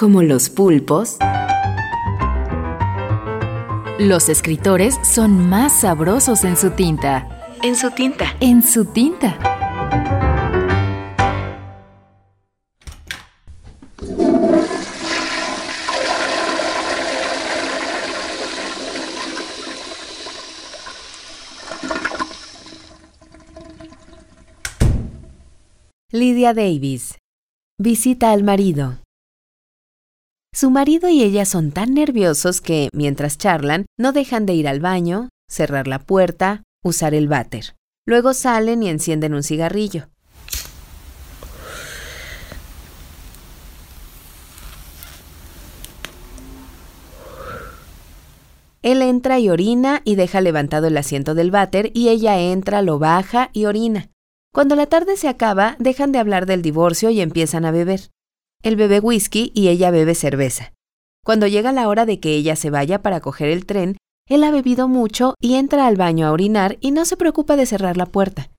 Como los pulpos, los escritores son más sabrosos en su tinta. En su tinta. En su tinta. Lydia Davis. Visita al marido. Su marido y ella son tan nerviosos que, mientras charlan, no dejan de ir al baño, cerrar la puerta, usar el váter. Luego salen y encienden un cigarrillo. Él entra y orina y deja levantado el asiento del váter y ella entra, lo baja y orina. Cuando la tarde se acaba, dejan de hablar del divorcio y empiezan a beber. Él bebe whisky y ella bebe cerveza. Cuando llega la hora de que ella se vaya para coger el tren, él ha bebido mucho y entra al baño a orinar y no se preocupa de cerrar la puerta.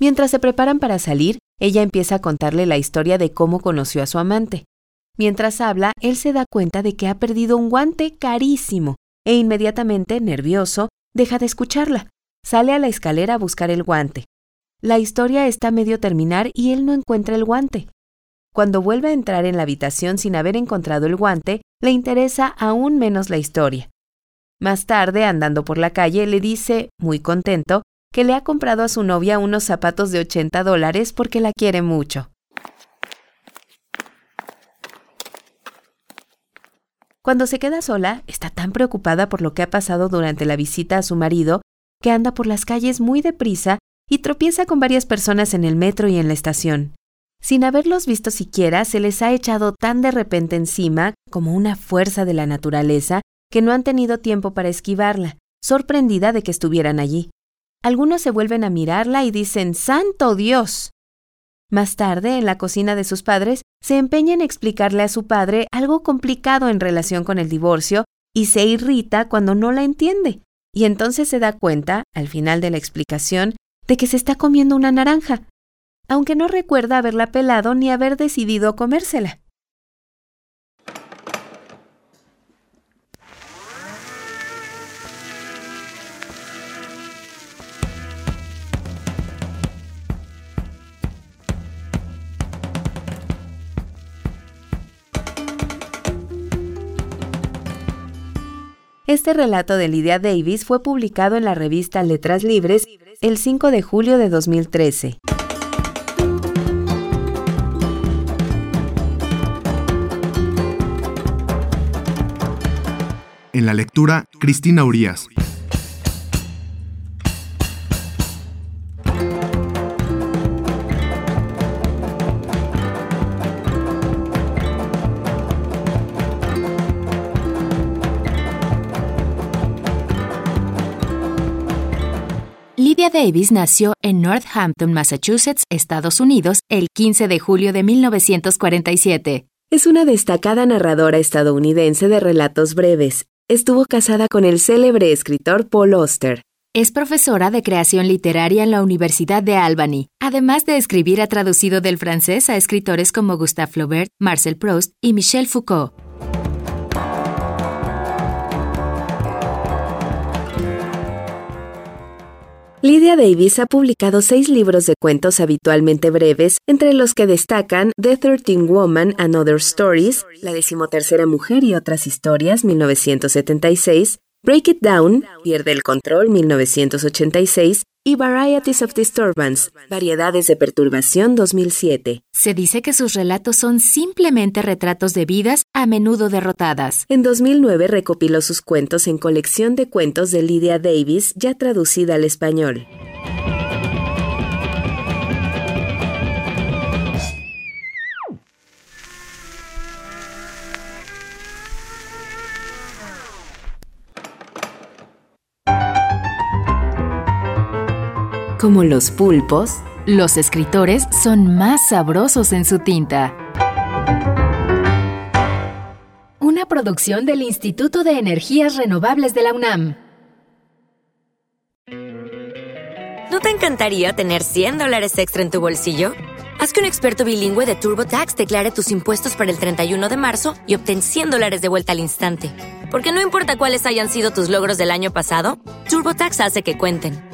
Mientras se preparan para salir, ella empieza a contarle la historia de cómo conoció a su amante. Mientras habla, él se da cuenta de que ha perdido un guante carísimo e inmediatamente, nervioso, deja de escucharla. Sale a la escalera a buscar el guante. La historia está medio terminar y él no encuentra el guante. Cuando vuelve a entrar en la habitación sin haber encontrado el guante, le interesa aún menos la historia. Más tarde, andando por la calle, le dice, muy contento, que le ha comprado a su novia unos zapatos de 80 dólares porque la quiere mucho. Cuando se queda sola, está tan preocupada por lo que ha pasado durante la visita a su marido que anda por las calles muy deprisa y tropieza con varias personas en el metro y en la estación. Sin haberlos visto siquiera, se les ha echado tan de repente encima, como una fuerza de la naturaleza, que no han tenido tiempo para esquivarla, sorprendida de que estuvieran allí. Algunos se vuelven a mirarla y dicen ¡Santo Dios! Más tarde, en la cocina de sus padres, se empeña en explicarle a su padre algo complicado en relación con el divorcio y se irrita cuando no la entiende. Y entonces se da cuenta, al final de la explicación, de que se está comiendo una naranja, aunque no recuerda haberla pelado ni haber decidido comérsela. Este relato de Lydia Davis fue publicado en la revista Letras Libres el 5 de julio de 2013. En la lectura, Cristina Urias. Lydia Davis nació en Northampton, Massachusetts, Estados Unidos, el 15 de julio de 1947. Es una destacada narradora estadounidense de relatos breves. Estuvo casada con el célebre escritor Paul Auster. Es profesora de creación literaria en la Universidad de Albany. Además de escribir, ha traducido del francés a escritores como Gustave Flaubert, Marcel Proust y Michel Foucault. Lydia Davis ha publicado seis libros de cuentos habitualmente breves, entre los que destacan The Thirteen Woman and Other Stories, La decimotercera mujer y otras historias, 1976, Break It Down, Pierde el control, 1986, y Varieties of Disturbance, Variedades de Perturbación 2007. Se dice que sus relatos son simplemente retratos de vidas a menudo derrotadas. En 2009 recopiló sus cuentos en colección de cuentos de Lydia Davis, ya traducida al español. Como los pulpos, los escritores son más sabrosos en su tinta. Una producción del Instituto de Energías Renovables de la UNAM. ¿No te encantaría tener 100 dólares extra en tu bolsillo? Haz que un experto bilingüe de TurboTax declare tus impuestos para el 31 de marzo y obtén 100 dólares de vuelta al instante. Porque no importa cuáles hayan sido tus logros del año pasado, TurboTax hace que cuenten.